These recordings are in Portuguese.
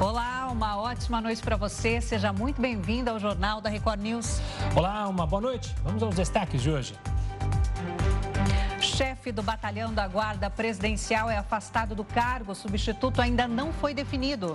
Olá, uma ótima noite para você. Seja muito bem-vindo ao Jornal da Record News. Olá, uma boa noite. Vamos aos destaques de hoje. Chefe do batalhão da Guarda Presidencial é afastado do cargo. O substituto ainda não foi definido.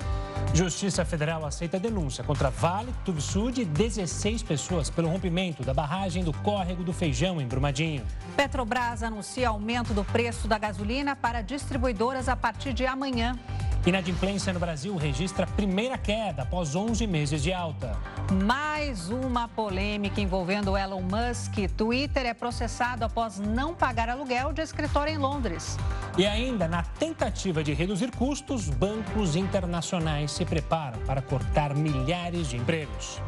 Justiça Federal aceita denúncia contra Vale, Tubsud e 16 pessoas pelo rompimento da barragem do córrego do Feijão em Brumadinho. Petrobras anuncia aumento do preço da gasolina para distribuidoras a partir de amanhã. Inadimplência no Brasil registra primeira queda após 11 meses de alta. Mais uma polêmica envolvendo Elon Musk. Twitter é processado após não pagar aluguel de escritório em Londres. E ainda, na tentativa de reduzir custos, bancos internacionais se preparam para cortar milhares de empregos.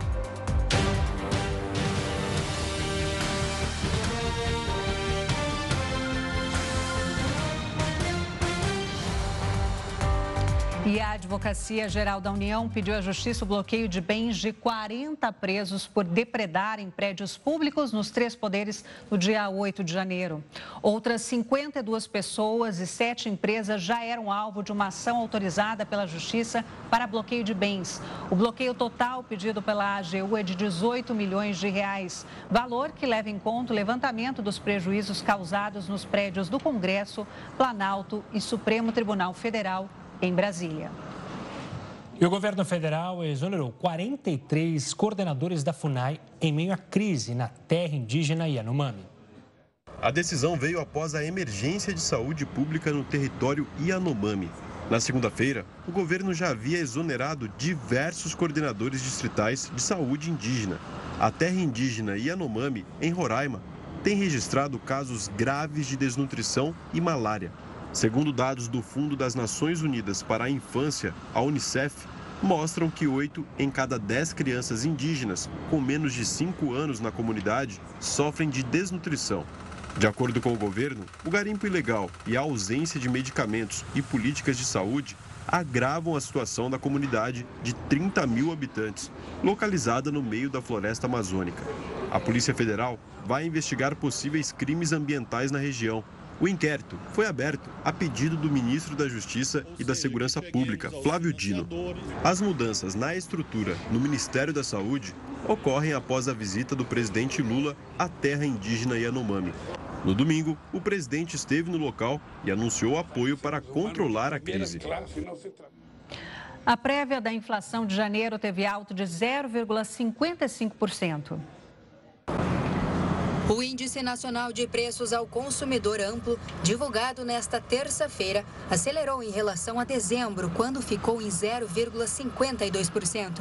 E a Advocacia Geral da União pediu à Justiça o bloqueio de bens de 40 presos por depredar em prédios públicos nos três poderes no dia 8 de janeiro. Outras 52 pessoas e sete empresas já eram alvo de uma ação autorizada pela Justiça para bloqueio de bens. O bloqueio total pedido pela AGU é de 18 milhões de reais, valor que leva em conta o levantamento dos prejuízos causados nos prédios do Congresso, Planalto e Supremo Tribunal Federal em Brasília. E o governo federal exonerou 43 coordenadores da FUNAI em meio à crise na terra indígena Yanomami. A decisão veio após a emergência de saúde pública no território Yanomami. Na segunda-feira, o governo já havia exonerado diversos coordenadores distritais de saúde indígena. A terra indígena Yanomami, em Roraima, tem registrado casos graves de desnutrição e malária. Segundo dados do Fundo das Nações Unidas para a Infância, a Unicef, mostram que 8 em cada 10 crianças indígenas com menos de 5 anos na comunidade sofrem de desnutrição. De acordo com o governo, o garimpo ilegal e a ausência de medicamentos e políticas de saúde agravam a situação da comunidade de 30 mil habitantes, localizada no meio da floresta amazônica. A Polícia Federal vai investigar possíveis crimes ambientais na região o inquérito foi aberto a pedido do ministro da Justiça e da Segurança Pública, Flávio Dino. As mudanças na estrutura no Ministério da Saúde ocorrem após a visita do presidente Lula à terra indígena Yanomami. No domingo, o presidente esteve no local e anunciou apoio para controlar a crise. A prévia da inflação de janeiro teve alto de 0,55%. O Índice Nacional de Preços ao Consumidor Amplo, divulgado nesta terça-feira, acelerou em relação a dezembro, quando ficou em 0,52%.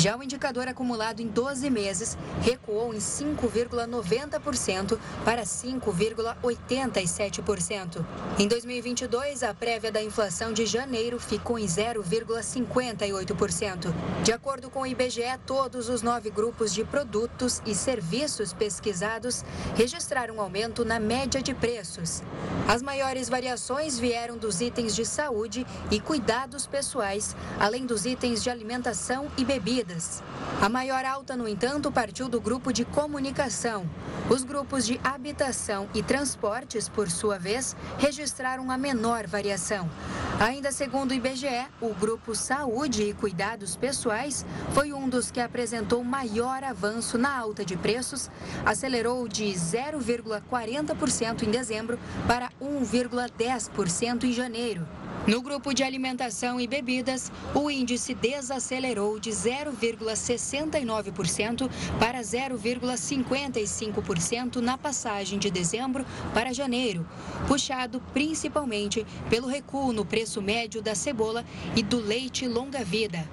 Já o indicador acumulado em 12 meses recuou em 5,90% para 5,87%. Em 2022, a prévia da inflação de janeiro ficou em 0,58%. De acordo com o IBGE, todos os nove grupos de produtos e serviços pesquisados registraram um aumento na média de preços. As maiores variações vieram dos itens de saúde e cuidados pessoais, além dos itens de alimentação e A maior alta, no entanto, partiu do grupo de comunicação. Os grupos de habitação e transportes, por sua vez, registraram a menor variação. Ainda segundo o IBGE, o grupo Saúde e Cuidados Pessoais foi um dos que apresentou maior avanço na alta de preços, acelerou de 0,40% em dezembro para 1,10% em janeiro. No grupo de alimentação e bebidas, o índice desacelerou de 0,69% para 0,55% na passagem de dezembro para janeiro, puxado principalmente pelo recuo no preço médio da cebola e do leite longa-vida.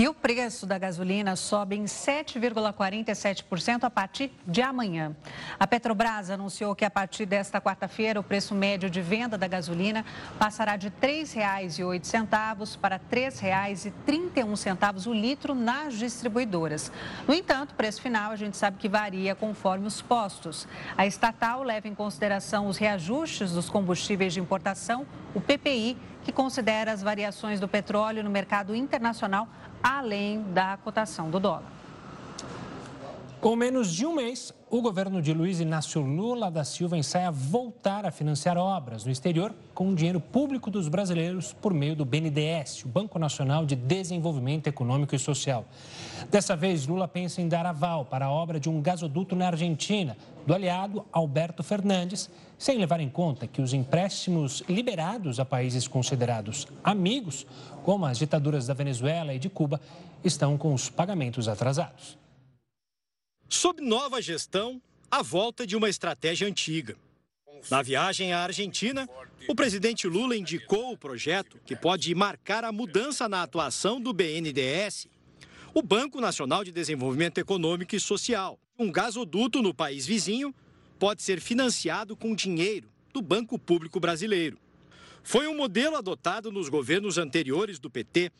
E o preço da gasolina sobe em 7,47% a partir de amanhã. A Petrobras anunciou que a partir desta quarta-feira o preço médio de venda da gasolina passará de R$ 3,08 para R$ 3,31 o litro nas distribuidoras. No entanto, o preço final a gente sabe que varia conforme os postos. A estatal leva em consideração os reajustes dos combustíveis de importação, o PPI, que considera as variações do petróleo no mercado internacional além da cotação do dólar. Com menos de um mês, o governo de Luiz Inácio Lula da Silva ensaia voltar a financiar obras no exterior com dinheiro público dos brasileiros por meio do BNDES, o Banco Nacional de Desenvolvimento Econômico e Social. Dessa vez, Lula pensa em dar aval para a obra de um gasoduto na Argentina, do aliado Alberto Fernandes, sem levar em conta que os empréstimos liberados a países considerados amigos, como as ditaduras da Venezuela e de Cuba, estão com os pagamentos atrasados. Sob nova gestão, a volta de uma estratégia antiga. Na viagem à Argentina, o presidente Lula indicou o projeto que pode marcar a mudança na atuação do BNDES, o Banco Nacional de Desenvolvimento Econômico e Social. Um gasoduto no país vizinho pode ser financiado com dinheiro do Banco Público Brasileiro. Foi um modelo adotado nos governos anteriores do PT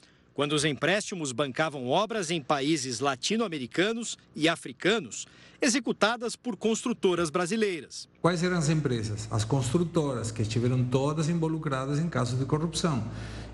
quando os empréstimos bancavam obras em países latino-americanos e africanos, executadas por construtoras brasileiras. Quais eram as empresas? As construtoras, que estiveram todas involucradas em casos de corrupção.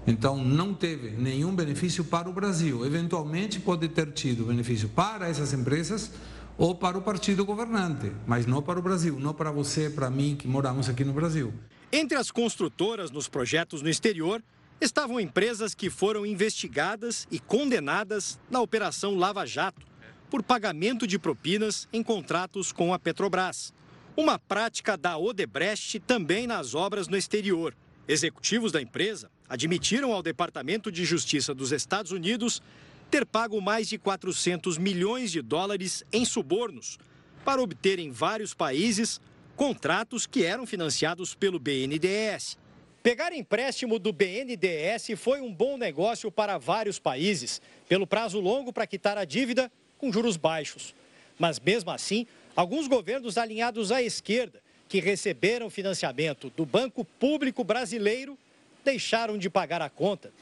Então, não teve nenhum benefício para o Brasil. Eventualmente, pode ter tido benefício para essas empresas ou para o partido governante, mas não para o Brasil, não para você, para mim, que moramos aqui no Brasil. Entre as construtoras nos projetos no exterior estavam empresas que foram investigadas e condenadas na Operação Lava Jato por pagamento de propinas em contratos com a Petrobras. Uma prática da Odebrecht também nas obras no exterior. Executivos da empresa admitiram ao Departamento de Justiça dos Estados Unidos ter pago mais de 400 milhões de dólares em subornos para obter em vários países contratos que eram financiados pelo BNDES. Pegar empréstimo do BNDES foi um bom negócio para vários países, pelo prazo longo para quitar a dívida com juros baixos. Mas mesmo assim, alguns governos alinhados à esquerda, que receberam financiamento do Banco Público Brasileiro, deixaram de pagar a conta.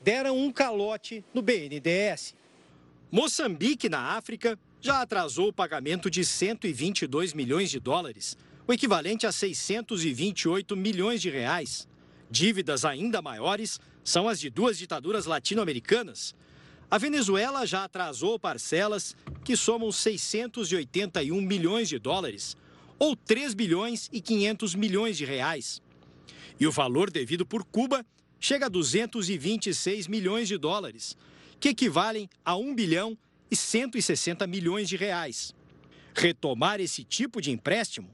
Deram um calote no BNDES. Moçambique, na África, já atrasou o pagamento de 122 milhões de dólares, o equivalente a 628 milhões de reais. Dívidas ainda maiores são as de duas ditaduras latino-americanas. A Venezuela já atrasou parcelas que somam 681 milhões de dólares, ou 3 bilhões e 500 milhões de reais. E o valor devido por Cuba chega a 226 milhões de dólares, que equivalem a 1 bilhão e 160 milhões de reais. Retomar esse tipo de empréstimo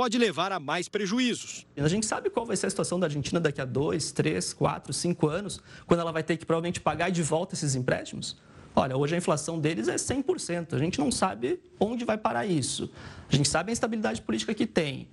pode levar a mais prejuízos. A gente sabe qual vai ser a situação da Argentina daqui a dois, três, quatro, cinco anos, quando ela vai ter que provavelmente pagar de volta esses empréstimos? Olha, hoje a inflação deles é 100%. A gente não sabe onde vai parar isso. A gente sabe a instabilidade política que tem.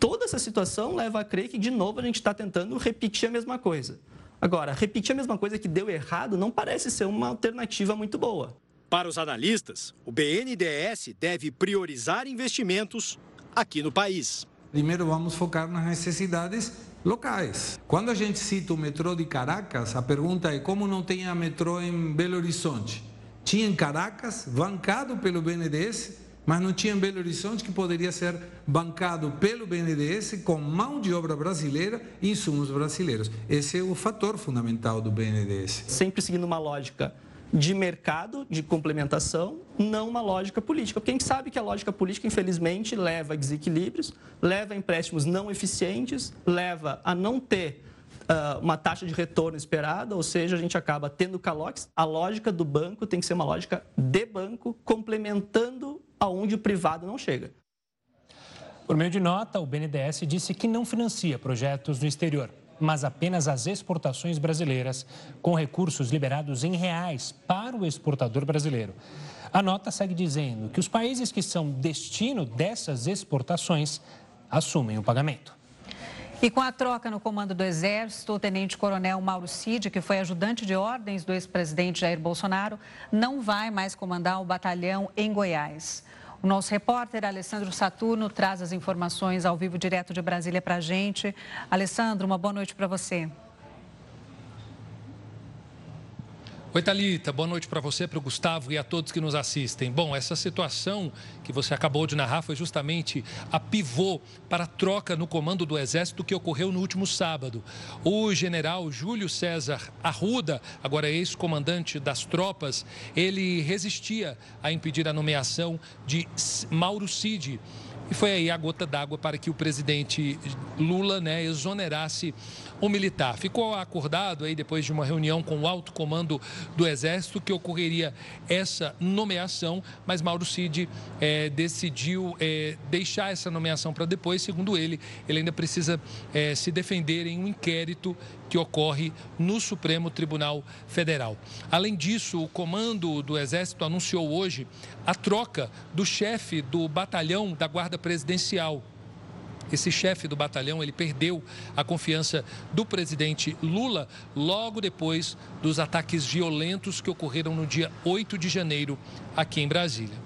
Toda essa situação leva a crer que, de novo, a gente está tentando repetir a mesma coisa. Agora, repetir a mesma coisa que deu errado não parece ser uma alternativa muito boa. Para os analistas, o BNDES deve priorizar investimentos aqui no país. Primeiro vamos focar nas necessidades locais. Quando a gente cita o metrô de Caracas, a pergunta é como não tem a metrô em Belo Horizonte? Tinha em Caracas, bancado pelo BNDES, mas não tinha em Belo Horizonte que poderia ser bancado pelo BNDES com mão de obra brasileira e insumos brasileiros. Esse é o fator fundamental do BNDES. Sempre seguindo uma lógica de mercado, de complementação, não uma lógica política. Gente sabe que a lógica política, infelizmente, leva a desequilíbrios, leva a empréstimos não eficientes, leva a não ter uh, uma taxa de retorno esperada, ou seja, a gente acaba tendo calotes. A lógica do banco tem que ser uma lógica de banco, complementando aonde o privado não chega. Por meio de nota, o BNDES disse que não financia projetos no exterior mas apenas as exportações brasileiras, com recursos liberados em reais para o exportador brasileiro. A nota segue dizendo que os países que são destino dessas exportações assumem o pagamento. E com a troca no comando do Exército, o tenente-coronel Mauro Cid, que foi ajudante de ordens do ex-presidente Jair Bolsonaro, não vai mais comandar o batalhão em Goiás. O nosso repórter Alessandro Saturno traz as informações ao vivo direto de Brasília para a gente. Alessandro, uma boa noite para você. Oi, Thalita. Boa noite para você, para o Gustavo e a todos que nos assistem. Bom, essa situação que você acabou de narrar foi justamente a pivô para a troca no comando do Exército que ocorreu no último sábado. O general Júlio César Arruda, agora ex-comandante das tropas, ele resistia a impedir a nomeação de Mauro Cid e foi aí a gota d'água para que o presidente Lula né, exonerasse o militar. Ficou acordado aí depois de uma reunião com o alto comando do Exército que ocorreria essa nomeação, mas Mauro Cid é, decidiu é, deixar essa nomeação para depois. Segundo ele, ele ainda precisa é, se defender em um inquérito que ocorre no Supremo Tribunal Federal. Além disso, o comando do Exército anunciou hoje a troca do chefe do batalhão da Guarda Presidencial, esse chefe do batalhão, ele perdeu a confiança do presidente Lula logo depois dos ataques violentos que ocorreram no dia 8 de janeiro aqui em Brasília.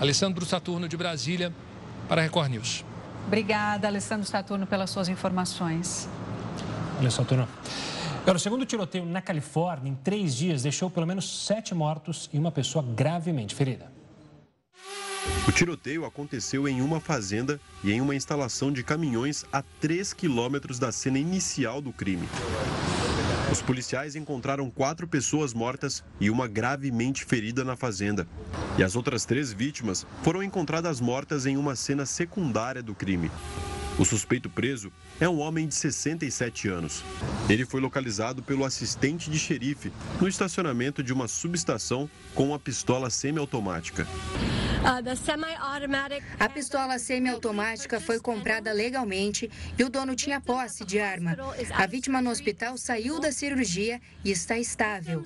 Alessandro Saturno de Brasília para a Record News. Obrigada, Alessandro Saturno, pelas suas informações. Alessandro Saturno. Agora, o segundo tiroteio na Califórnia, em três dias, deixou pelo menos sete mortos e uma pessoa gravemente ferida. O tiroteio aconteceu em uma fazenda e em uma instalação de caminhões a 3 quilômetros da cena inicial do crime. Os policiais encontraram quatro pessoas mortas e uma gravemente ferida na fazenda. E as outras três vítimas foram encontradas mortas em uma cena secundária do crime. O suspeito preso é um homem de 67 anos. Ele foi localizado pelo assistente de xerife no estacionamento de uma subestação com uma pistola semiautomática. A pistola semiautomática foi comprada legalmente e o dono tinha posse de arma. A vítima no hospital saiu da cirurgia e está estável.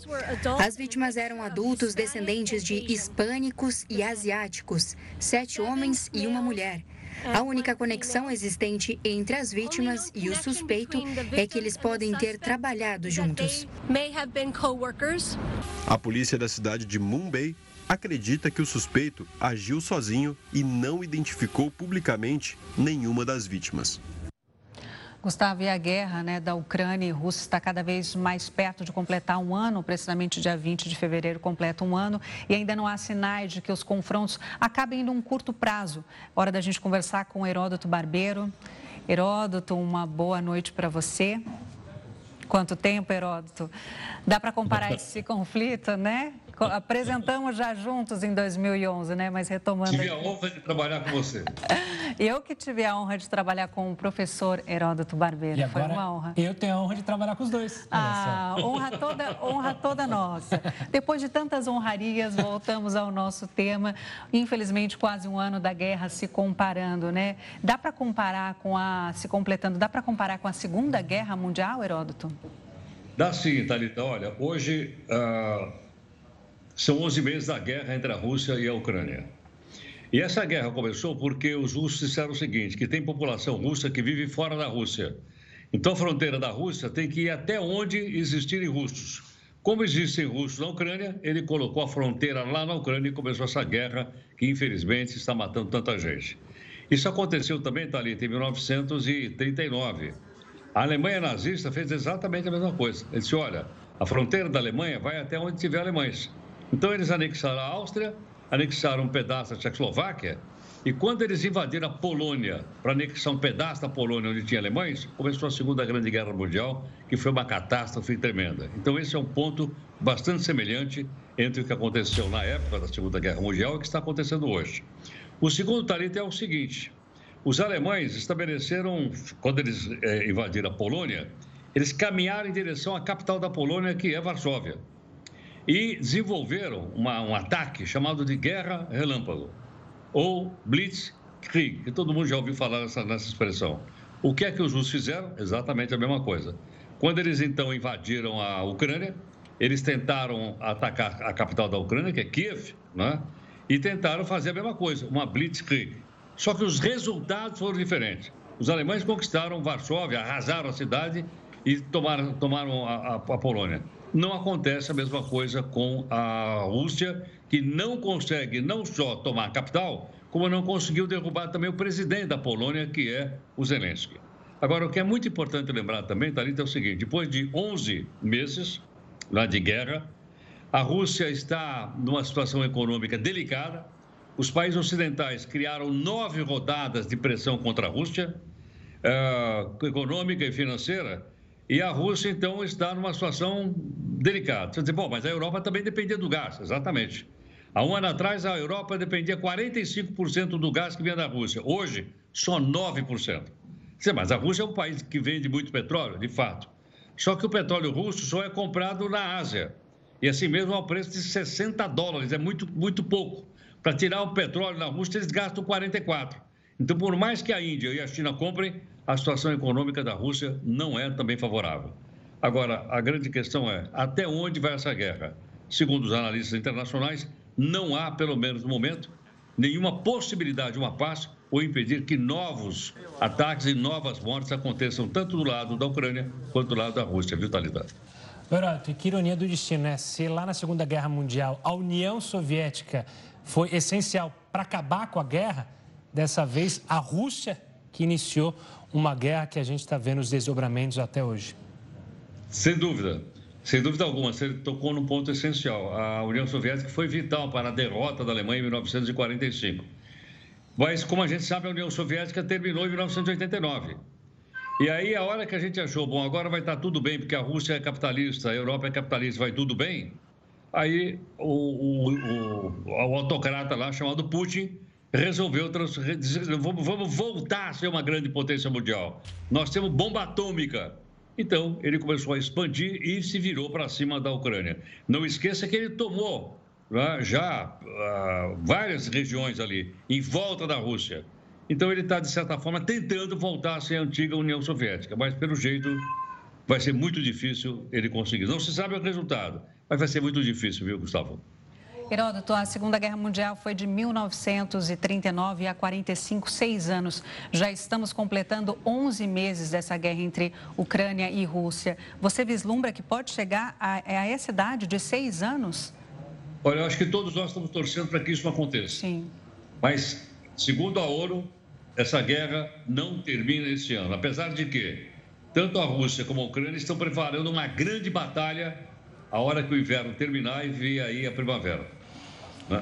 As vítimas eram adultos descendentes de hispânicos e asiáticos, sete homens e uma mulher. A única conexão existente entre as vítimas e o suspeito é que eles podem ter trabalhado juntos. A polícia da cidade de Mumbai acredita que o suspeito agiu sozinho e não identificou publicamente nenhuma das vítimas. Gustavo, e a guerra né, da Ucrânia e Rússia está cada vez mais perto de completar um ano, precisamente dia 20 de fevereiro completa um ano, e ainda não há sinais de que os confrontos acabem num curto prazo. Hora da gente conversar com Heródoto Barbeiro. Heródoto, uma boa noite para você. Quanto tempo, Heródoto? Dá para comparar esse conflito, né? Apresentamos já juntos em 2011, né? Mas retomando. Tive a honra de trabalhar com você. Eu que tive a honra de trabalhar com o professor Heródoto Barbeiro. E Foi uma honra. Eu tenho a honra de trabalhar com os dois. Ah, honra toda, honra toda nossa. Depois de tantas honrarias, voltamos ao nosso tema. Infelizmente, quase um ano da guerra se comparando, né? Dá para comparar com a. se completando, dá para comparar com a Segunda Guerra Mundial, Heródoto? Dá sim, Thalita. Olha, hoje. Uh são 11 meses da guerra entre a Rússia e a Ucrânia. E essa guerra começou porque os russos disseram o seguinte, que tem população russa que vive fora da Rússia. Então a fronteira da Rússia tem que ir até onde existirem russos. Como existem russos na Ucrânia, ele colocou a fronteira lá na Ucrânia e começou essa guerra que infelizmente está matando tanta gente. Isso aconteceu também, Thalita, em 1939. A Alemanha nazista fez exatamente a mesma coisa. Ele disse, olha, a fronteira da Alemanha vai até onde tiver alemães. Então, eles anexaram a Áustria, anexaram um pedaço da Tchecoslováquia, e quando eles invadiram a Polônia, para anexar um pedaço da Polônia onde tinha alemães, começou a Segunda Grande Guerra Mundial, que foi uma catástrofe tremenda. Então, esse é um ponto bastante semelhante entre o que aconteceu na época da Segunda Guerra Mundial e o que está acontecendo hoje. O segundo talento é o seguinte: os alemães estabeleceram, quando eles é, invadiram a Polônia, eles caminharam em direção à capital da Polônia, que é Varsóvia e desenvolveram uma, um ataque chamado de Guerra Relâmpago, ou Blitzkrieg, que todo mundo já ouviu falar nessa, nessa expressão. O que é que os russos fizeram? Exatamente a mesma coisa. Quando eles então invadiram a Ucrânia, eles tentaram atacar a capital da Ucrânia, que é Kiev, né? e tentaram fazer a mesma coisa, uma Blitzkrieg. Só que os resultados foram diferentes. Os alemães conquistaram Varsóvia, arrasaram a cidade e tomaram, tomaram a, a, a Polônia não acontece a mesma coisa com a Rússia, que não consegue não só tomar a capital, como não conseguiu derrubar também o presidente da Polônia, que é o Zelensky. Agora, o que é muito importante lembrar também, Thalita, é o seguinte: depois de 11 meses lá de guerra, A Rússia está numa situação econômica delicada. Os países ocidentais criaram nove rodadas de pressão contra a Rússia, uh, econômica e financeira, e a Rússia, então, está numa situação delicada. Você diz, bom, mas a Europa também dependia do gás, exatamente. Há um ano atrás, a Europa dependia 45% do gás que vinha da Rússia. Hoje, só 9%. Mas a Rússia é um país que vende muito petróleo, de fato. Só que o petróleo russo só é comprado na Ásia. E assim mesmo ao preço de 60 dólares, é muito, muito pouco. Para tirar o petróleo na Rússia, eles gastam 44. Então, por mais que a Índia e a China comprem, a situação econômica da Rússia não é também favorável. Agora, a grande questão é até onde vai essa guerra? Segundo os analistas internacionais, não há, pelo menos no momento, nenhuma possibilidade de uma paz ou impedir que novos ataques e novas mortes aconteçam tanto do lado da Ucrânia quanto do lado da Rússia, viu, Thalita? Heroto, que ironia do destino, né? Se lá na Segunda Guerra Mundial a União Soviética foi essencial para acabar com a guerra, dessa vez a Rússia que iniciou uma guerra que a gente está vendo os desdobramentos até hoje. Sem dúvida, sem dúvida alguma, você tocou num ponto essencial. A União Soviética foi vital para a derrota da Alemanha em 1945. Mas, como a gente sabe, a União Soviética terminou em 1989. E aí, a hora que a gente achou, bom, agora vai estar tudo bem, porque a Rússia é capitalista, a Europa é capitalista, vai tudo bem. Aí, o, o, o, o autocrata lá, chamado Putin, resolveu vamos voltar a ser uma grande potência mundial. Nós temos bomba atômica. Então, ele começou a expandir e se virou para cima da Ucrânia. Não esqueça que ele tomou né, já uh, várias regiões ali, em volta da Rússia. Então ele está, de certa forma, tentando voltar a ser a antiga União Soviética, mas pelo jeito vai ser muito difícil ele conseguir. Não se sabe o resultado, mas vai ser muito difícil, viu, Gustavo? Heródoto, a Segunda Guerra Mundial foi de 1939 a 45, seis anos. Já estamos completando 11 meses dessa guerra entre Ucrânia e Rússia. Você vislumbra que pode chegar a, a essa idade de seis anos? Olha, eu acho que todos nós estamos torcendo para que isso aconteça. Sim. Mas Segundo a ONU, essa guerra não termina este ano, apesar de que tanto a Rússia como a Ucrânia estão preparando uma grande batalha a hora que o inverno terminar e vir aí a primavera.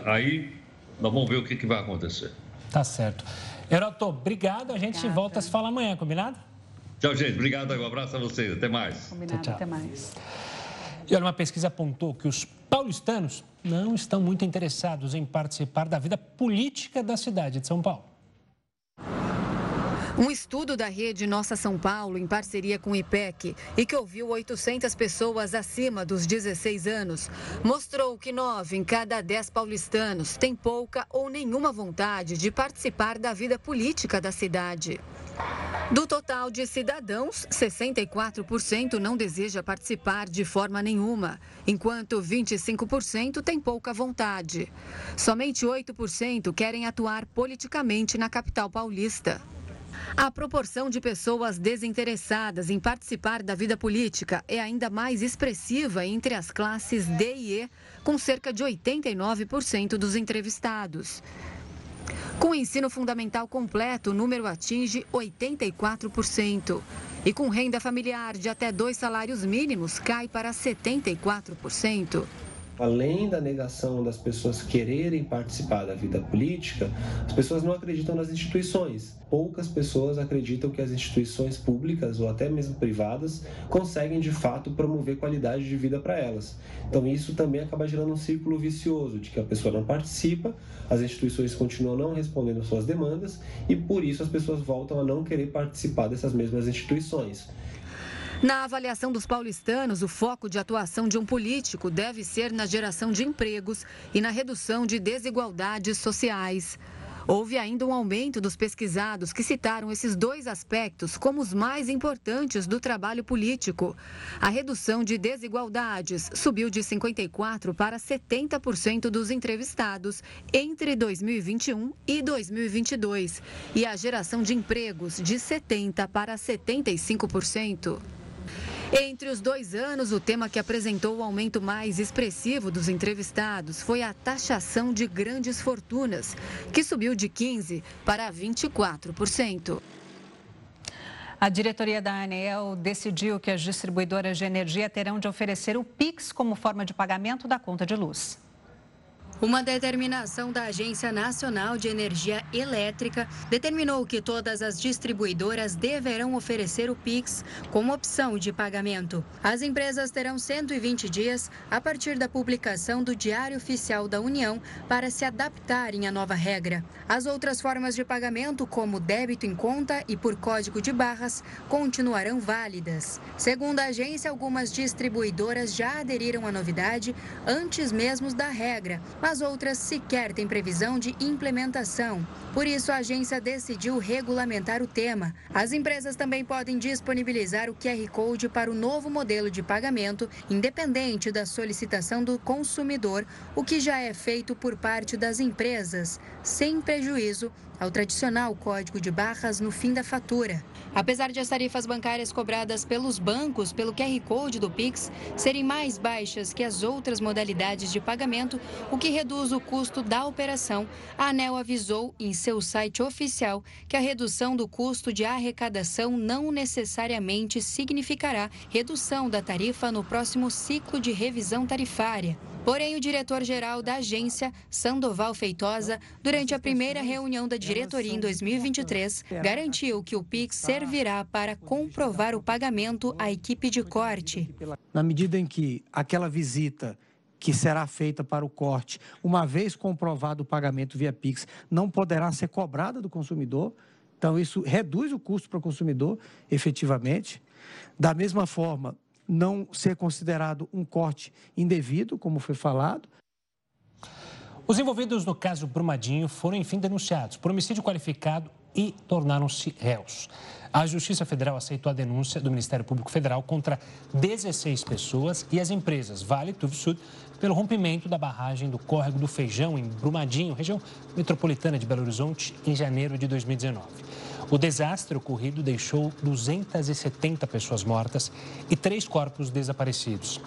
Aí nós vamos ver o que, que vai acontecer. Tá certo. Heroto, obrigado. A gente Obrigada. volta a se falar amanhã, combinado? Tchau, gente. Obrigado. Um abraço a vocês. Até mais. Combinado. Tchau, tchau. Até mais. E olha, uma pesquisa apontou que os paulistanos não estão muito interessados em participar da vida política da cidade de São Paulo. Um estudo da rede Nossa São Paulo, em parceria com o IPEC, e que ouviu 800 pessoas acima dos 16 anos, mostrou que 9 em cada 10 paulistanos têm pouca ou nenhuma vontade de participar da vida política da cidade. Do total de cidadãos, 64% não deseja participar de forma nenhuma, enquanto 25% tem pouca vontade. Somente 8% querem atuar politicamente na capital paulista. A proporção de pessoas desinteressadas em participar da vida política é ainda mais expressiva entre as classes D e E, com cerca de 89% dos entrevistados. Com o ensino fundamental completo, o número atinge 84%. E com renda familiar de até dois salários mínimos, cai para 74% além da negação das pessoas quererem participar da vida política, as pessoas não acreditam nas instituições. Poucas pessoas acreditam que as instituições públicas ou até mesmo privadas conseguem de fato promover qualidade de vida para elas. Então isso também acaba gerando um círculo vicioso de que a pessoa não participa, as instituições continuam não respondendo suas demandas e por isso as pessoas voltam a não querer participar dessas mesmas instituições. Na avaliação dos paulistanos, o foco de atuação de um político deve ser na geração de empregos e na redução de desigualdades sociais. Houve ainda um aumento dos pesquisados que citaram esses dois aspectos como os mais importantes do trabalho político. A redução de desigualdades subiu de 54% para 70% dos entrevistados entre 2021 e 2022, e a geração de empregos de 70% para 75%. Entre os dois anos, o tema que apresentou o aumento mais expressivo dos entrevistados foi a taxação de grandes fortunas, que subiu de 15% para 24%. A diretoria da ANEEL decidiu que as distribuidoras de energia terão de oferecer o PIX como forma de pagamento da conta de luz. Uma determinação da Agência Nacional de Energia Elétrica determinou que todas as distribuidoras deverão oferecer o PIX como opção de pagamento. As empresas terão 120 dias a partir da publicação do Diário Oficial da União para se adaptarem à nova regra. As outras formas de pagamento, como débito em conta e por código de barras, continuarão válidas. Segundo a agência, algumas distribuidoras já aderiram à novidade antes mesmo da regra, mas as outras sequer têm previsão de implementação. Por isso, a agência decidiu regulamentar o tema. As empresas também podem disponibilizar o QR Code para o novo modelo de pagamento, independente da solicitação do consumidor, o que já é feito por parte das empresas, sem prejuízo ao tradicional código de barras no fim da fatura. Apesar de as tarifas bancárias cobradas pelos bancos pelo QR Code do Pix serem mais baixas que as outras modalidades de pagamento, o que reduz o custo da operação, a ANEL avisou em seu site oficial que a redução do custo de arrecadação não necessariamente significará redução da tarifa no próximo ciclo de revisão tarifária. Porém, o diretor-geral da agência, Sandoval Feitosa, durante a primeira reunião da diretoria em 2023, garantiu que o PIX servirá para comprovar o pagamento à equipe de corte. Na medida em que aquela visita que será feita para o corte, uma vez comprovado o pagamento via Pix, não poderá ser cobrada do consumidor. Então, isso reduz o custo para o consumidor, efetivamente. Da mesma forma, não ser considerado um corte indevido, como foi falado. Os envolvidos no caso Brumadinho foram, enfim, denunciados por homicídio qualificado e tornaram-se réus. A Justiça Federal aceitou a denúncia do Ministério Público Federal contra 16 pessoas e as empresas Vale e Sud pelo rompimento da barragem do Córrego do Feijão, em Brumadinho, região metropolitana de Belo Horizonte, em janeiro de 2019. O desastre ocorrido deixou 270 pessoas mortas e três corpos desaparecidos.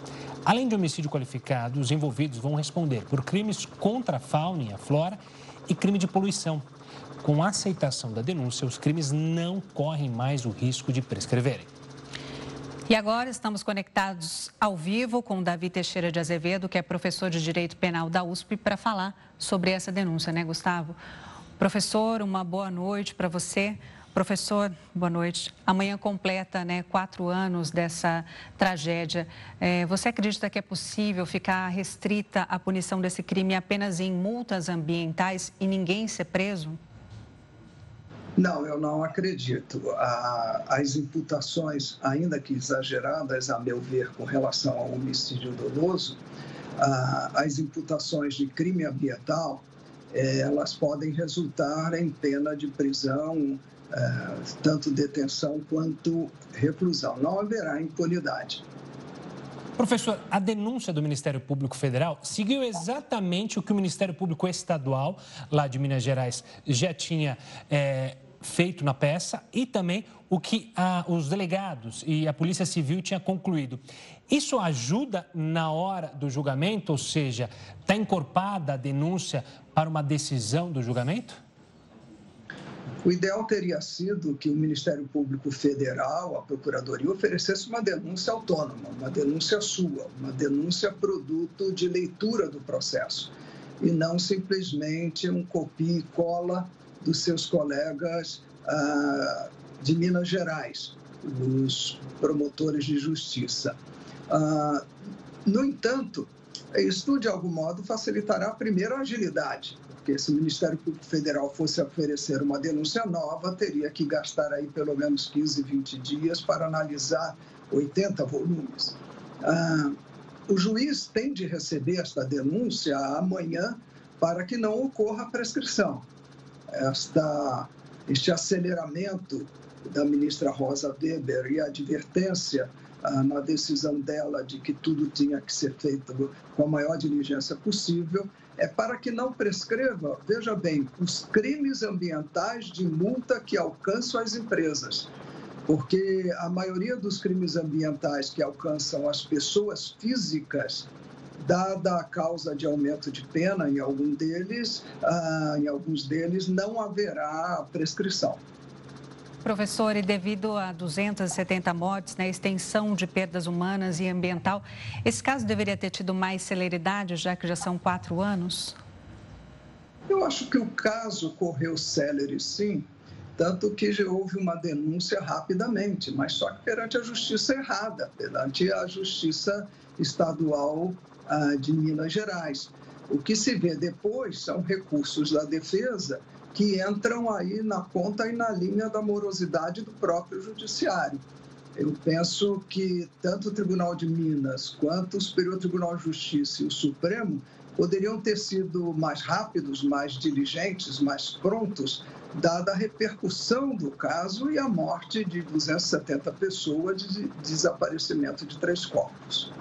Além de homicídio qualificado, os envolvidos vão responder por crimes contra a fauna e a flora e crime de poluição. Com a aceitação da denúncia, os crimes não correm mais o risco de prescreverem. E agora estamos conectados ao vivo com Davi Teixeira de Azevedo, que é professor de Direito Penal da USP, para falar sobre essa denúncia, né, Gustavo? Professor, uma boa noite para você. Professor, boa noite. Amanhã completa né, quatro anos dessa tragédia. É, você acredita que é possível ficar restrita a punição desse crime apenas em multas ambientais e ninguém ser preso? Não, eu não acredito. As imputações, ainda que exageradas, a meu ver, com relação ao homicídio doloso, as imputações de crime ambiental, é, elas podem resultar em pena de prisão, é, tanto detenção quanto reclusão. Não haverá impunidade. Professor, a denúncia do Ministério Público Federal seguiu exatamente o que o Ministério Público Estadual, lá de Minas Gerais, já tinha é, feito na peça e também o que a, os delegados e a Polícia Civil tinha concluído. Isso ajuda na hora do julgamento, ou seja, está encorpada a denúncia para uma decisão do julgamento? O ideal teria sido que o Ministério Público Federal, a Procuradoria, oferecesse uma denúncia autônoma, uma denúncia sua, uma denúncia produto de leitura do processo, e não simplesmente um copia e cola dos seus colegas ah, de Minas Gerais, os promotores de justiça. Ah, no entanto, isso, de algum modo, facilitará, primeiro, a agilidade, porque se o Ministério Público Federal fosse oferecer uma denúncia nova, teria que gastar aí pelo menos 15, 20 dias para analisar 80 volumes. Ah, o juiz tem de receber esta denúncia amanhã para que não ocorra a prescrição. Esta, este aceleramento da ministra Rosa Weber e a advertência ah, na decisão dela de que tudo tinha que ser feito com a maior diligência possível, é para que não prescreva, veja bem, os crimes ambientais de multa que alcançam as empresas. Porque a maioria dos crimes ambientais que alcançam as pessoas físicas, dada a causa de aumento de pena em algum deles, ah, em alguns deles não haverá prescrição. Professor, e devido a 270 mortes, né, extensão de perdas humanas e ambiental, esse caso deveria ter tido mais celeridade, já que já são quatro anos? Eu acho que o caso correu célere, sim, tanto que já houve uma denúncia rapidamente, mas só que perante a justiça errada, perante a justiça estadual de Minas Gerais. O que se vê depois são recursos da defesa que entram aí na conta e na linha da morosidade do próprio judiciário. Eu penso que tanto o Tribunal de Minas quanto o Superior Tribunal de Justiça e o Supremo poderiam ter sido mais rápidos, mais diligentes, mais prontos, dada a repercussão do caso e a morte de 270 pessoas de desaparecimento de três corpos.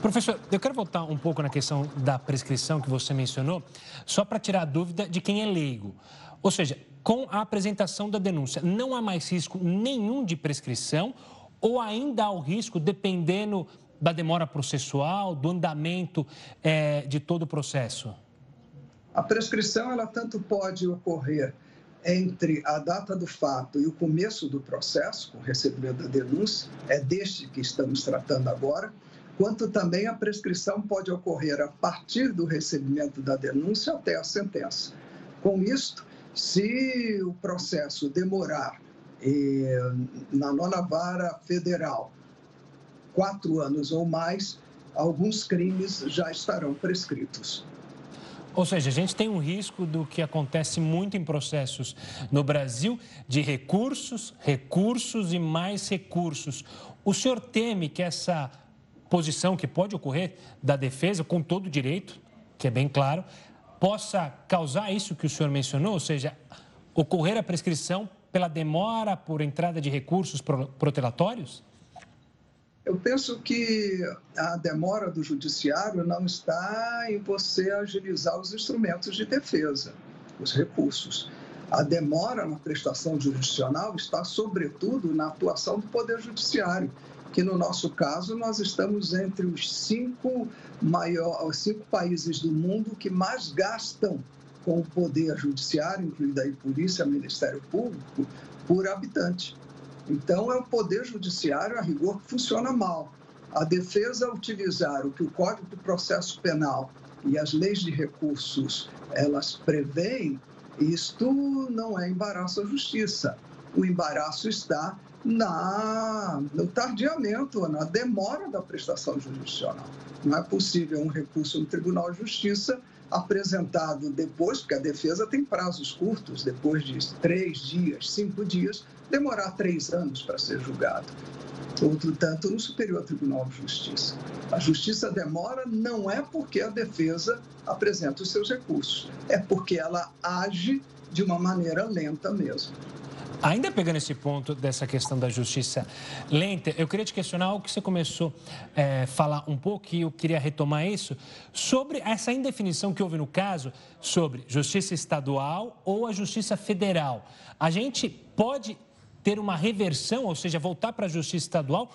Professor, eu quero voltar um pouco na questão da prescrição que você mencionou, só para tirar a dúvida de quem é leigo. Ou seja, com a apresentação da denúncia, não há mais risco nenhum de prescrição ou ainda há o risco, dependendo da demora processual, do andamento é, de todo o processo? A prescrição, ela tanto pode ocorrer entre a data do fato e o começo do processo, com o recebimento da denúncia, é deste que estamos tratando agora, quanto também a prescrição pode ocorrer a partir do recebimento da denúncia até a sentença. Com isto, se o processo demorar eh, na nona vara federal quatro anos ou mais, alguns crimes já estarão prescritos. Ou seja, a gente tem um risco do que acontece muito em processos no Brasil, de recursos, recursos e mais recursos. O senhor teme que essa posição que pode ocorrer da defesa, com todo o direito, que é bem claro, possa causar isso que o senhor mencionou, ou seja, ocorrer a prescrição pela demora por entrada de recursos protelatórios? Eu penso que a demora do judiciário não está em você agilizar os instrumentos de defesa, os recursos. A demora na prestação jurisdicional está, sobretudo, na atuação do Poder Judiciário, que no nosso caso nós estamos entre os cinco, maior, os cinco países do mundo que mais gastam com o poder judiciário, incluindo aí polícia, Ministério Público, por habitante. Então é o poder judiciário a rigor que funciona mal. A defesa utilizar o que o Código do Processo Penal e as leis de recursos elas preveem, isto não é embaraço à justiça. O embaraço está na, no tardiamento, na demora da prestação jurisdicional. Não é possível um recurso no Tribunal de Justiça apresentado depois, porque a defesa tem prazos curtos, depois de três dias, cinco dias, demorar três anos para ser julgado. Outro tanto no Superior Tribunal de Justiça. A justiça demora não é porque a defesa apresenta os seus recursos, é porque ela age de uma maneira lenta mesmo. Ainda pegando esse ponto dessa questão da justiça lenta, eu queria te questionar algo que você começou a é, falar um pouco e eu queria retomar isso, sobre essa indefinição que houve no caso sobre justiça estadual ou a justiça federal. A gente pode ter uma reversão, ou seja, voltar para a justiça estadual,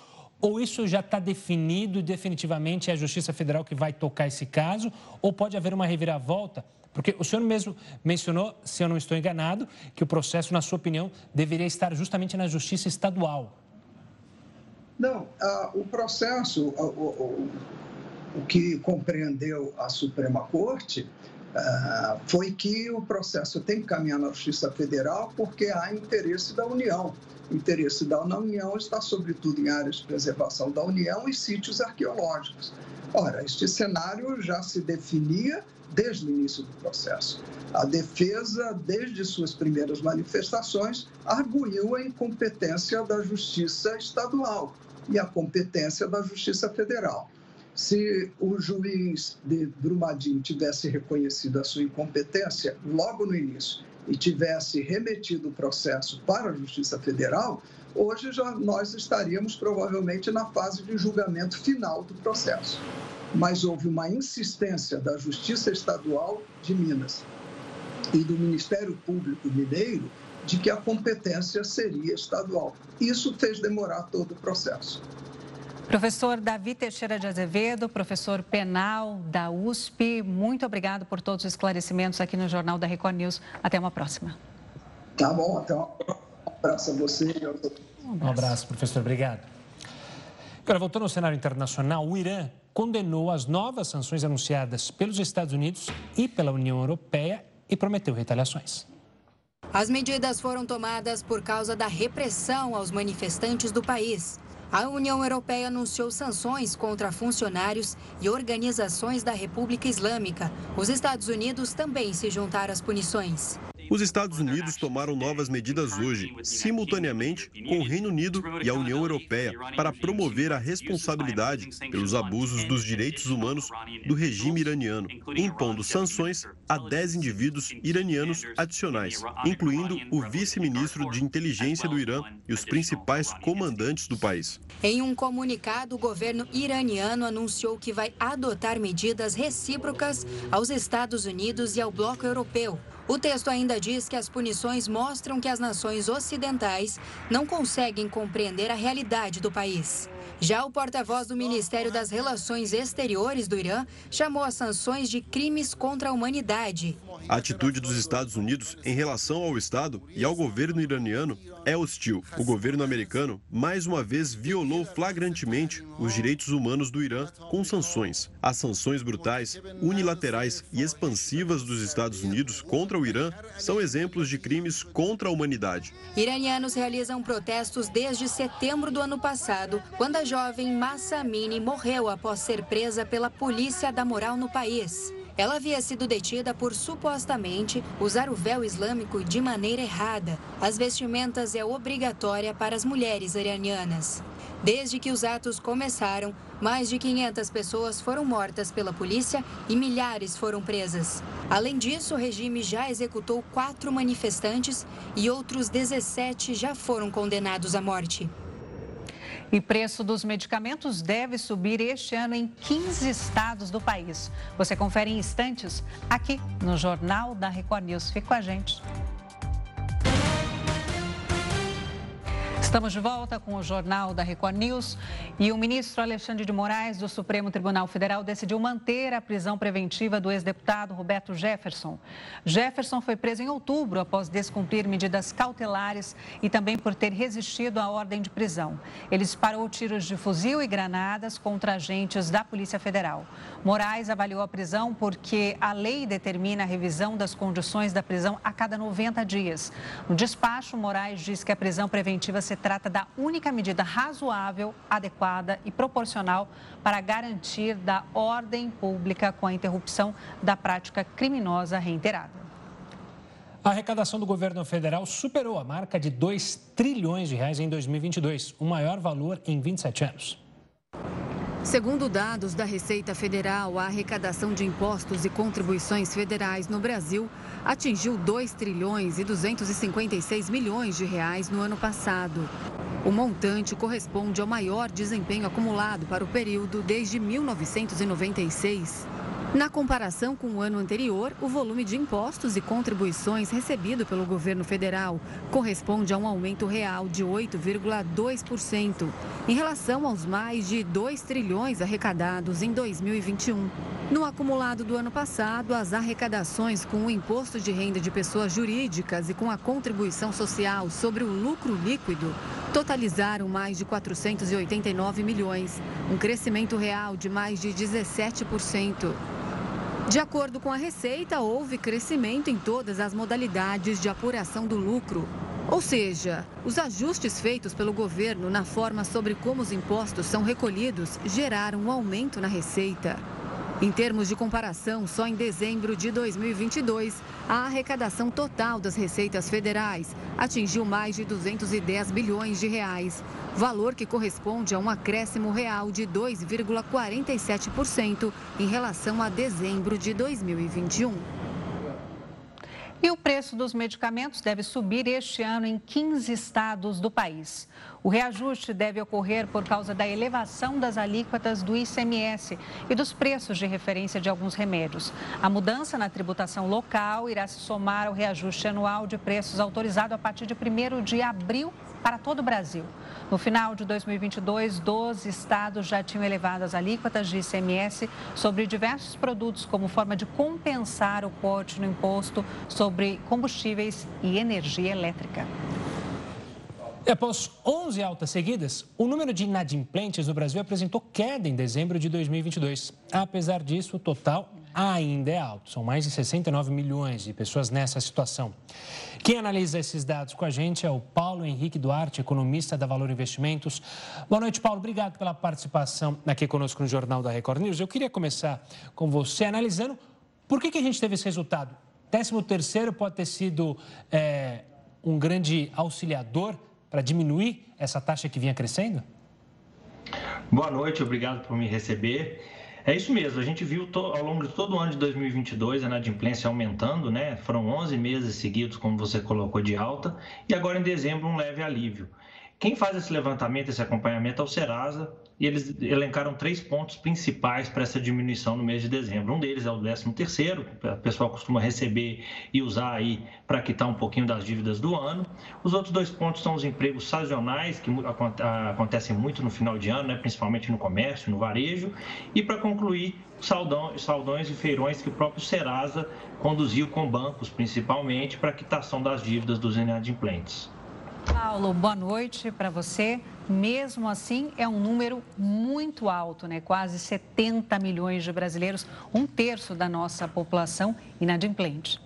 ou isso já está definido definitivamente é a Justiça Federal que vai tocar esse caso, ou pode haver uma reviravolta? Porque o senhor mesmo mencionou, se eu não estou enganado, que o processo, na sua opinião, deveria estar justamente na justiça estadual. Não, uh, o processo, uh, o que compreendeu a Suprema Corte ah, foi que o processo tem que caminhar na Justiça Federal porque há interesse da União. O interesse da União está, sobretudo, em áreas de preservação da União e sítios arqueológicos. Ora, este cenário já se definia desde o início do processo. A defesa, desde suas primeiras manifestações, arguiu a incompetência da Justiça Estadual e a competência da Justiça Federal. Se o juiz de Brumadinho tivesse reconhecido a sua incompetência logo no início e tivesse remetido o processo para a Justiça Federal, hoje já nós estaríamos provavelmente na fase de julgamento final do processo mas houve uma insistência da Justiça Estadual de Minas e do Ministério Público Mineiro de que a competência seria estadual. Isso fez demorar todo o processo. Professor Davi Teixeira de Azevedo, professor penal da USP, muito obrigado por todos os esclarecimentos aqui no Jornal da Record News. Até uma próxima. Tá bom, até uma próxima. abraço a você. Um abraço, professor. Obrigado. Agora, voltando ao cenário internacional, o Irã condenou as novas sanções anunciadas pelos Estados Unidos e pela União Europeia e prometeu retaliações. As medidas foram tomadas por causa da repressão aos manifestantes do país. A União Europeia anunciou sanções contra funcionários e organizações da República Islâmica. Os Estados Unidos também se juntaram às punições. Os Estados Unidos tomaram novas medidas hoje, simultaneamente com o Reino Unido e a União Europeia, para promover a responsabilidade pelos abusos dos direitos humanos do regime iraniano, impondo sanções a 10 indivíduos iranianos adicionais, incluindo o vice-ministro de inteligência do Irã e os principais comandantes do país. Em um comunicado, o governo iraniano anunciou que vai adotar medidas recíprocas aos Estados Unidos e ao bloco europeu o texto ainda diz que as punições mostram que as nações ocidentais não conseguem compreender a realidade do país. Já o porta-voz do Ministério das Relações Exteriores do Irã chamou as sanções de crimes contra a humanidade. A atitude dos Estados Unidos em relação ao Estado e ao governo iraniano é hostil. O governo americano, mais uma vez, violou flagrantemente os direitos humanos do Irã com sanções. As sanções brutais, unilaterais e expansivas dos Estados Unidos contra o Irã são exemplos de crimes contra a humanidade. Iranianos realizam protestos desde setembro do ano passado, quando a jovem Massa Amini morreu após ser presa pela polícia da moral no país. Ela havia sido detida por supostamente usar o véu islâmico de maneira errada. As vestimentas é obrigatória para as mulheres iranianas. Desde que os atos começaram, mais de 500 pessoas foram mortas pela polícia e milhares foram presas. Além disso, o regime já executou quatro manifestantes e outros 17 já foram condenados à morte. E preço dos medicamentos deve subir este ano em 15 estados do país. Você confere em instantes aqui no Jornal da Record News. Fique com a gente. Estamos de volta com o Jornal da Record News e o ministro Alexandre de Moraes do Supremo Tribunal Federal decidiu manter a prisão preventiva do ex-deputado Roberto Jefferson. Jefferson foi preso em outubro após descumprir medidas cautelares e também por ter resistido à ordem de prisão. Ele disparou tiros de fuzil e granadas contra agentes da Polícia Federal. Moraes avaliou a prisão porque a lei determina a revisão das condições da prisão a cada 90 dias. No despacho, Moraes diz que a prisão preventiva se trata da única medida razoável, adequada e proporcional para garantir da ordem pública com a interrupção da prática criminosa reiterada. A arrecadação do governo federal superou a marca de 2 trilhões de reais em 2022, o maior valor em 27 anos. Segundo dados da Receita Federal, a arrecadação de impostos e contribuições federais no Brasil atingiu 2 trilhões e 256 milhões de reais no ano passado. O montante corresponde ao maior desempenho acumulado para o período desde 1996. Na comparação com o ano anterior, o volume de impostos e contribuições recebido pelo governo federal corresponde a um aumento real de 8,2%, em relação aos mais de 2 trilhões arrecadados em 2021. No acumulado do ano passado, as arrecadações com o imposto de renda de pessoas jurídicas e com a contribuição social sobre o lucro líquido totalizaram mais de 489 milhões, um crescimento real de mais de 17%. De acordo com a Receita, houve crescimento em todas as modalidades de apuração do lucro. Ou seja, os ajustes feitos pelo governo na forma sobre como os impostos são recolhidos geraram um aumento na receita. Em termos de comparação, só em dezembro de 2022, a arrecadação total das receitas federais atingiu mais de 210 bilhões de reais, valor que corresponde a um acréscimo real de 2,47% em relação a dezembro de 2021. E o preço dos medicamentos deve subir este ano em 15 estados do país. O reajuste deve ocorrer por causa da elevação das alíquotas do ICMS e dos preços de referência de alguns remédios. A mudança na tributação local irá se somar ao reajuste anual de preços autorizado a partir de 1 de abril para todo o Brasil. No final de 2022, 12 estados já tinham elevado as alíquotas de ICMS sobre diversos produtos como forma de compensar o corte no imposto sobre combustíveis e energia elétrica. E após 11 altas seguidas, o número de inadimplentes no Brasil apresentou queda em dezembro de 2022. Apesar disso, o total ainda é alto. São mais de 69 milhões de pessoas nessa situação. Quem analisa esses dados com a gente é o Paulo Henrique Duarte, economista da Valor Investimentos. Boa noite, Paulo. Obrigado pela participação aqui conosco no Jornal da Record News. Eu queria começar com você analisando por que, que a gente teve esse resultado. 13 terceiro pode ter sido é, um grande auxiliador para diminuir essa taxa que vinha crescendo? Boa noite, obrigado por me receber. É isso mesmo, a gente viu ao longo de todo o ano de 2022 a inadimplência aumentando, né? Foram 11 meses seguidos, como você colocou, de alta, e agora em dezembro um leve alívio. Quem faz esse levantamento, esse acompanhamento é o Serasa, e eles elencaram três pontos principais para essa diminuição no mês de dezembro. Um deles é o 13 terceiro, que o pessoal costuma receber e usar aí para quitar um pouquinho das dívidas do ano. Os outros dois pontos são os empregos sazonais, que acontecem muito no final de ano, né? principalmente no comércio, no varejo. E para concluir, saldões e feirões que o próprio Serasa conduziu com bancos, principalmente, para quitação das dívidas dos inadimplentes. Paulo, boa noite para você. Mesmo assim, é um número muito alto, né? Quase 70 milhões de brasileiros, um terço da nossa população inadimplente.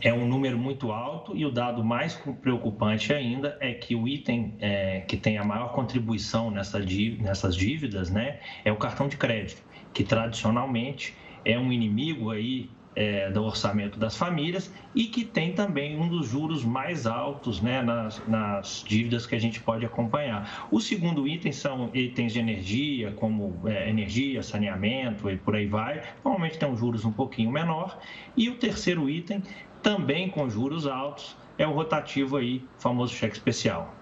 É um número muito alto e o dado mais preocupante ainda é que o item é, que tem a maior contribuição nessa, nessas dívidas, né, é o cartão de crédito, que tradicionalmente é um inimigo aí é, do orçamento das famílias e que tem também um dos juros mais altos né, nas, nas, dívidas que a gente pode acompanhar. O segundo item são itens de energia, como é, energia, saneamento e por aí vai. Normalmente tem um juros um pouquinho menor. E o terceiro item, também com juros altos, é o rotativo aí, famoso cheque especial.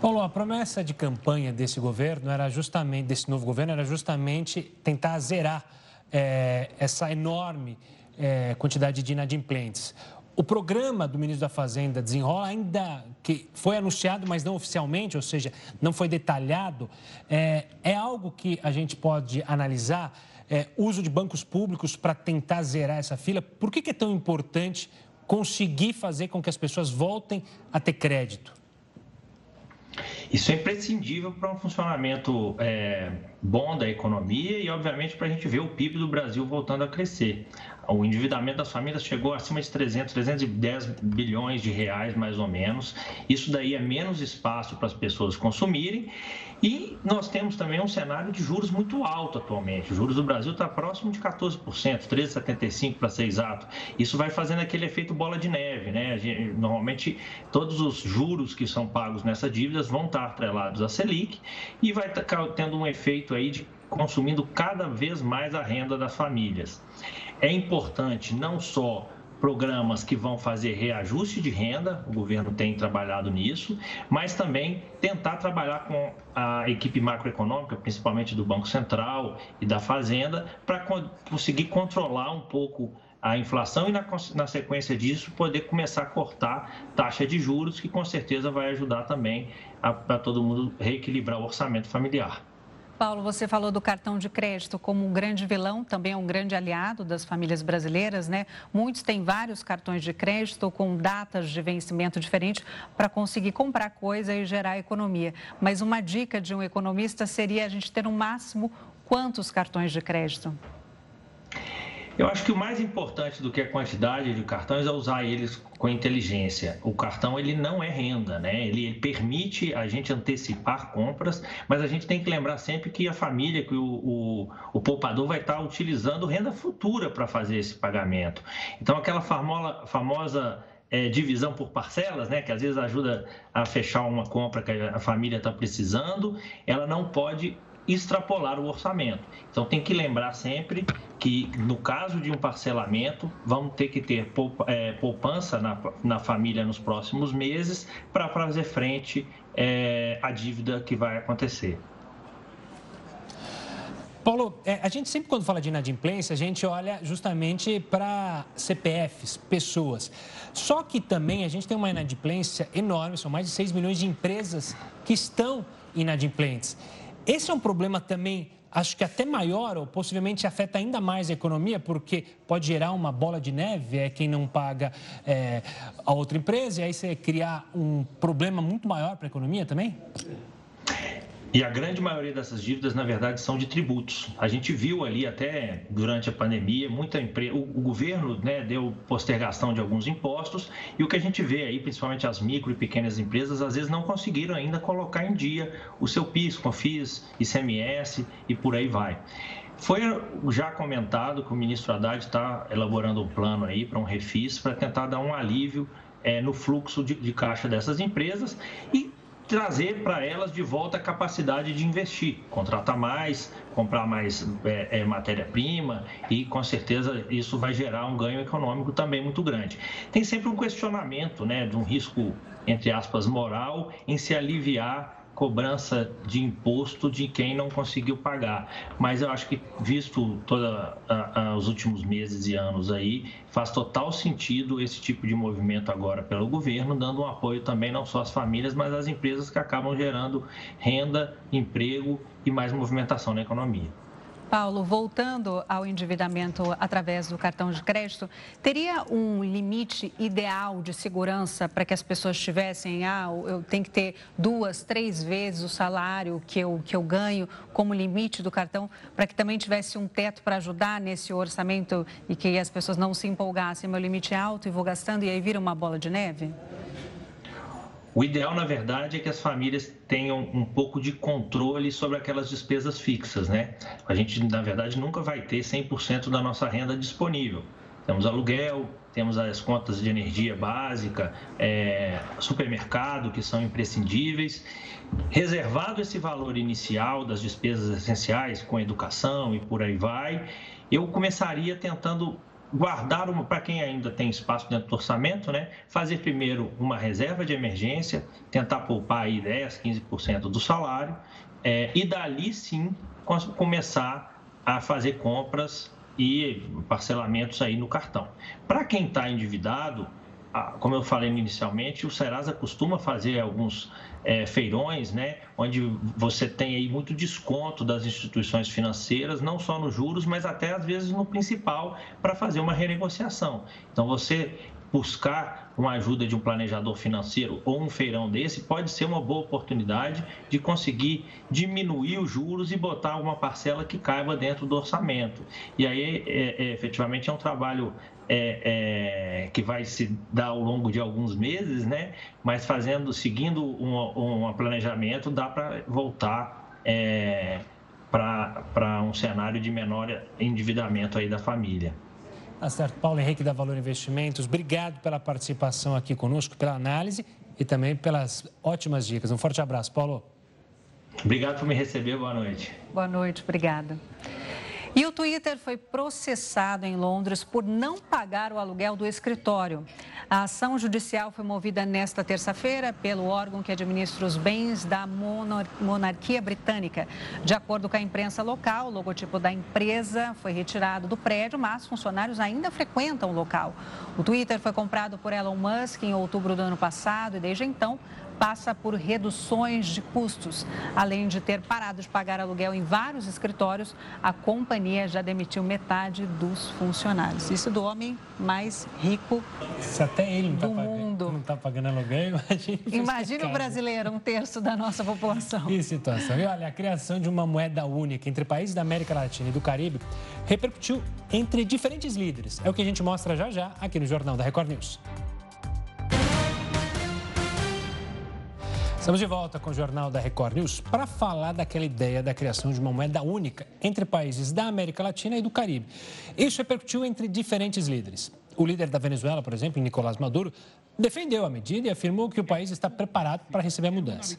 Paulo, a promessa de campanha desse governo era justamente, desse novo governo, era justamente tentar zerar é, essa enorme é, quantidade de inadimplentes. O programa do ministro da Fazenda Desenrola, ainda que foi anunciado, mas não oficialmente, ou seja, não foi detalhado, é, é algo que a gente pode analisar, é, uso de bancos públicos para tentar zerar essa fila. Por que, que é tão importante conseguir fazer com que as pessoas voltem a ter crédito? Isso é imprescindível para um funcionamento é, bom da economia e, obviamente, para a gente ver o PIB do Brasil voltando a crescer. O endividamento das famílias chegou acima de 300, 310 bilhões de reais, mais ou menos. Isso daí é menos espaço para as pessoas consumirem. E nós temos também um cenário de juros muito alto atualmente. Os juros do Brasil está próximo de 14%, 13,75% para ser exato. Isso vai fazendo aquele efeito bola de neve, né? Normalmente, todos os juros que são pagos nessas dívidas vão estar atrelados à Selic e vai tendo um efeito aí de consumindo cada vez mais a renda das famílias. É importante não só programas que vão fazer reajuste de renda, o governo tem trabalhado nisso, mas também tentar trabalhar com a equipe macroeconômica, principalmente do Banco Central e da Fazenda, para conseguir controlar um pouco a inflação e, na, sequência disso, poder começar a cortar taxa de juros, que com certeza vai ajudar também para todo mundo reequilibrar o orçamento familiar. Paulo, você falou do cartão de crédito como um grande vilão, também é um grande aliado das famílias brasileiras, né? Muitos têm vários cartões de crédito com datas de vencimento diferentes para conseguir comprar coisa e gerar economia. Mas uma dica de um economista seria a gente ter no máximo quantos cartões de crédito? Eu acho que o mais importante do que a quantidade de cartões é usar eles com inteligência. O cartão ele não é renda, né? Ele, ele permite a gente antecipar compras, mas a gente tem que lembrar sempre que a família, que o, o, o poupador vai estar utilizando renda futura para fazer esse pagamento. Então aquela famosa, famosa é, divisão por parcelas, né, que às vezes ajuda a fechar uma compra que a família está precisando, ela não pode extrapolar o orçamento. Então tem que lembrar sempre que no caso de um parcelamento vamos ter que ter é, poupança na, na família nos próximos meses para fazer frente é, à dívida que vai acontecer. Paulo, é, a gente sempre quando fala de inadimplência, a gente olha justamente para CPFs, pessoas. Só que também a gente tem uma inadimplência enorme, são mais de 6 milhões de empresas que estão inadimplentes. Esse é um problema também, acho que até maior, ou possivelmente afeta ainda mais a economia, porque pode gerar uma bola de neve, é quem não paga é, a outra empresa, e aí você criar um problema muito maior para a economia também? E a grande maioria dessas dívidas, na verdade, são de tributos. A gente viu ali até durante a pandemia, muita empresa, o, o, governo né, deu postergação de alguns impostos e o que a gente vê aí, principalmente as micro e pequenas empresas, às vezes não conseguiram ainda colocar em dia o seu PIS, COFIS, ICMS e por aí vai. Foi já comentado que o ministro Haddad está elaborando um plano aí para um refis para tentar dar um alívio é, no fluxo de, de caixa dessas empresas e trazer para elas de volta a capacidade de investir, contratar mais, comprar mais é, é, matéria-prima e com certeza isso vai gerar um ganho econômico também muito grande. Tem sempre um questionamento, né, de um risco entre aspas moral em se aliviar cobrança de imposto de quem não conseguiu pagar. Mas eu acho que, visto todos os últimos meses e anos aí, faz total sentido esse tipo de movimento agora pelo governo, dando um apoio também não só às famílias, mas às empresas que acabam gerando renda, emprego e mais movimentação na economia. Paulo, voltando ao endividamento através do cartão de crédito, teria um limite ideal de segurança para que as pessoas tivessem? Ah, eu tenho que ter duas, três vezes o salário que eu, que eu ganho como limite do cartão, para que também tivesse um teto para ajudar nesse orçamento e que as pessoas não se empolgassem. Meu limite é alto e vou gastando e aí vira uma bola de neve? O ideal, na verdade, é que as famílias tenham um pouco de controle sobre aquelas despesas fixas, né? A gente, na verdade, nunca vai ter 100% da nossa renda disponível. Temos aluguel, temos as contas de energia básica, é, supermercado, que são imprescindíveis. Reservado esse valor inicial das despesas essenciais, com educação e por aí vai, eu começaria tentando guardar para quem ainda tem espaço dentro do orçamento, né? Fazer primeiro uma reserva de emergência, tentar poupar aí 10, 15% do salário é, e dali sim começar a fazer compras e parcelamentos aí no cartão. Para quem está endividado, como eu falei inicialmente, o Serasa costuma fazer alguns é, feirões, né, onde você tem aí muito desconto das instituições financeiras, não só nos juros, mas até às vezes no principal, para fazer uma renegociação. Então, você buscar uma ajuda de um planejador financeiro ou um feirão desse pode ser uma boa oportunidade de conseguir diminuir os juros e botar uma parcela que caiba dentro do orçamento. E aí, é, é, efetivamente, é um trabalho é, é, que vai se dar ao longo de alguns meses, né? Mas fazendo, seguindo um, um planejamento, dá para voltar é, para um cenário de menor endividamento aí da família. Tá certo. Paulo Henrique da Valor Investimentos, obrigado pela participação aqui conosco, pela análise e também pelas ótimas dicas. Um forte abraço, Paulo. Obrigado por me receber. Boa noite. Boa noite, obrigada. E o Twitter foi processado em Londres por não pagar o aluguel do escritório. A ação judicial foi movida nesta terça-feira pelo órgão que administra os bens da monarquia britânica. De acordo com a imprensa local, o logotipo da empresa foi retirado do prédio, mas funcionários ainda frequentam o local. O Twitter foi comprado por Elon Musk em outubro do ano passado e desde então passa por reduções de custos. Além de ter parado de pagar aluguel em vários escritórios, a companhia já demitiu metade dos funcionários. Isso do homem mais rico Se até ele não tá do tá mundo. Pagando, não está pagando aluguel, imagine. Imagina o brasileiro, um terço da nossa população. Que situação. E olha, a criação de uma moeda única entre países da América Latina e do Caribe repercutiu entre diferentes líderes. É o que a gente mostra já já aqui no Jornal da Record News. Estamos de volta com o Jornal da Record News para falar daquela ideia da criação de uma moeda única entre países da América Latina e do Caribe. Isso repercutiu entre diferentes líderes. O líder da Venezuela, por exemplo, Nicolás Maduro, defendeu a medida e afirmou que o país está preparado para receber a mudança.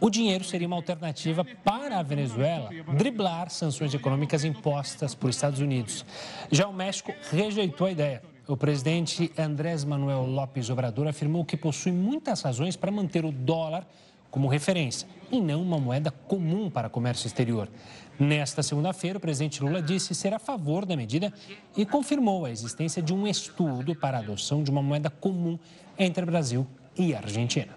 O dinheiro seria uma alternativa para a Venezuela driblar sanções econômicas impostas por Estados Unidos. Já o México rejeitou a ideia. O presidente Andrés Manuel López Obrador afirmou que possui muitas razões para manter o dólar como referência e não uma moeda comum para comércio exterior. Nesta segunda-feira, o presidente Lula disse ser a favor da medida e confirmou a existência de um estudo para a adoção de uma moeda comum entre Brasil e Argentina.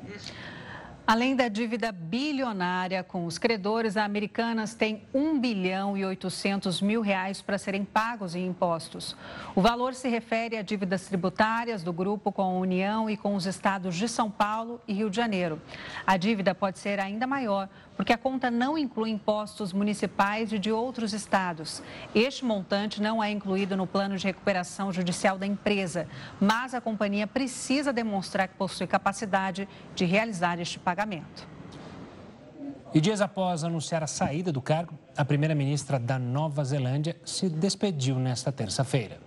Além da dívida bilionária com os credores, a Americanas tem 1 bilhão e 800 mil reais para serem pagos em impostos. O valor se refere a dívidas tributárias do grupo com a União e com os estados de São Paulo e Rio de Janeiro. A dívida pode ser ainda maior, porque a conta não inclui impostos municipais e de outros estados. Este montante não é incluído no plano de recuperação judicial da empresa, mas a companhia precisa demonstrar que possui capacidade de realizar este pagamento. E dias após anunciar a saída do cargo, a primeira-ministra da Nova Zelândia se despediu nesta terça-feira.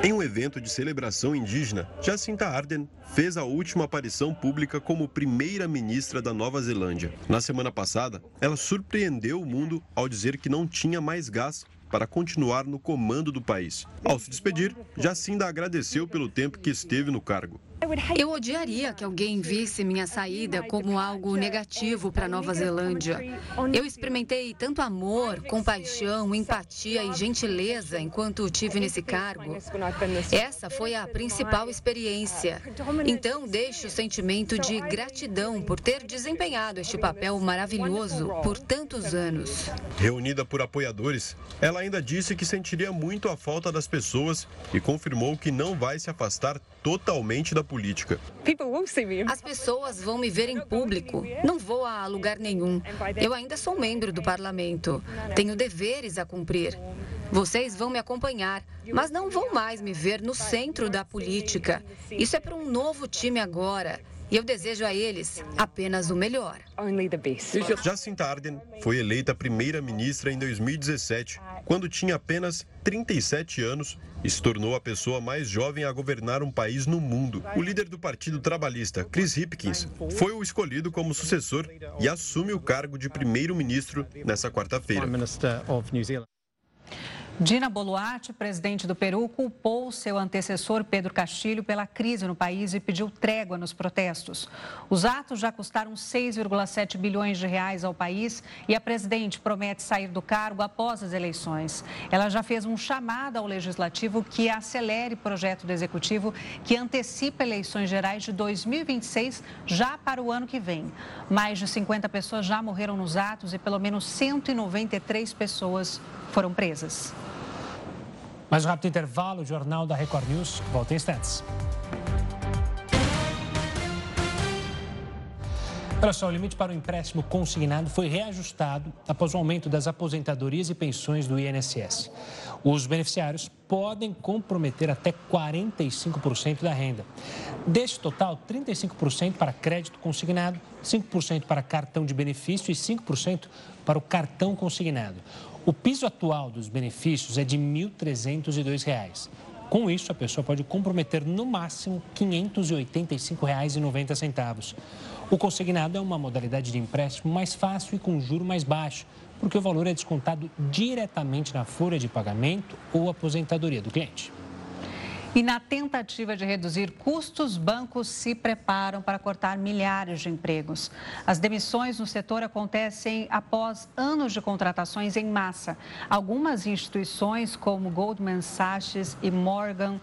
Em um evento de celebração indígena, Jacinta Ardern fez a última aparição pública como primeira-ministra da Nova Zelândia. Na semana passada, ela surpreendeu o mundo ao dizer que não tinha mais gás para continuar no comando do país. Ao se despedir, Jacinda agradeceu pelo tempo que esteve no cargo. Eu odiaria que alguém visse minha saída como algo negativo para Nova Zelândia. Eu experimentei tanto amor, compaixão, empatia e gentileza enquanto tive nesse cargo. Essa foi a principal experiência. Então, deixo o sentimento de gratidão por ter desempenhado este papel maravilhoso por tantos anos. Reunida por apoiadores, ela ainda disse que sentiria muito a falta das pessoas e confirmou que não vai se afastar totalmente da política. As pessoas vão me ver em público. Não vou a lugar nenhum. Eu ainda sou membro do parlamento. Tenho deveres a cumprir. Vocês vão me acompanhar, mas não vão mais me ver no centro da política. Isso é para um novo time agora. E eu desejo a eles apenas o melhor. Jacinta Ardern foi eleita primeira-ministra em 2017, quando tinha apenas 37 anos e se tornou a pessoa mais jovem a governar um país no mundo. O líder do Partido Trabalhista, Chris Hipkins, foi o escolhido como sucessor e assume o cargo de primeiro-ministro nessa quarta-feira. Dina Boluarte, presidente do Peru, culpou seu antecessor Pedro Castilho pela crise no país e pediu trégua nos protestos. Os atos já custaram 6,7 bilhões de reais ao país e a presidente promete sair do cargo após as eleições. Ela já fez um chamado ao legislativo que acelere projeto do executivo que antecipa eleições gerais de 2026 já para o ano que vem. Mais de 50 pessoas já morreram nos atos e pelo menos 193 pessoas foram presas. Mais um rápido intervalo, Jornal da Record News volta em instantes. Olha só, o limite para o empréstimo consignado foi reajustado após o aumento das aposentadorias e pensões do INSS. Os beneficiários podem comprometer até 45% da renda. Deste total, 35% para crédito consignado, 5% para cartão de benefício e 5% para o cartão consignado. O piso atual dos benefícios é de R$ 1.302. Com isso, a pessoa pode comprometer no máximo R$ 585,90. O consignado é uma modalidade de empréstimo mais fácil e com juro mais baixo, porque o valor é descontado diretamente na folha de pagamento ou aposentadoria do cliente. E na tentativa de reduzir custos, bancos se preparam para cortar milhares de empregos. As demissões no setor acontecem após anos de contratações em massa. Algumas instituições, como Goldman Sachs e Morgan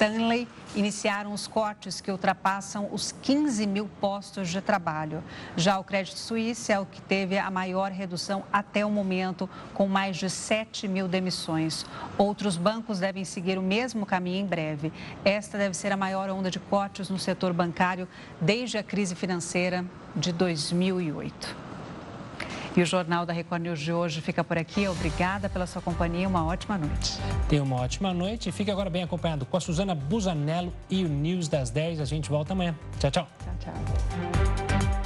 Stanley iniciaram os cortes que ultrapassam os 15 mil postos de trabalho. Já o Crédito Suíça é o que teve a maior redução até o momento, com mais de 7 mil demissões. Outros bancos devem seguir o mesmo caminho em breve. Esta deve ser a maior onda de cortes no setor bancário desde a crise financeira de 2008. E o Jornal da Record News de hoje fica por aqui. Obrigada pela sua companhia. Uma ótima noite. Tenha uma ótima noite e fique agora bem acompanhado com a Suzana Busanello e o News das 10. A gente volta amanhã. Tchau, tchau. Tchau, tchau.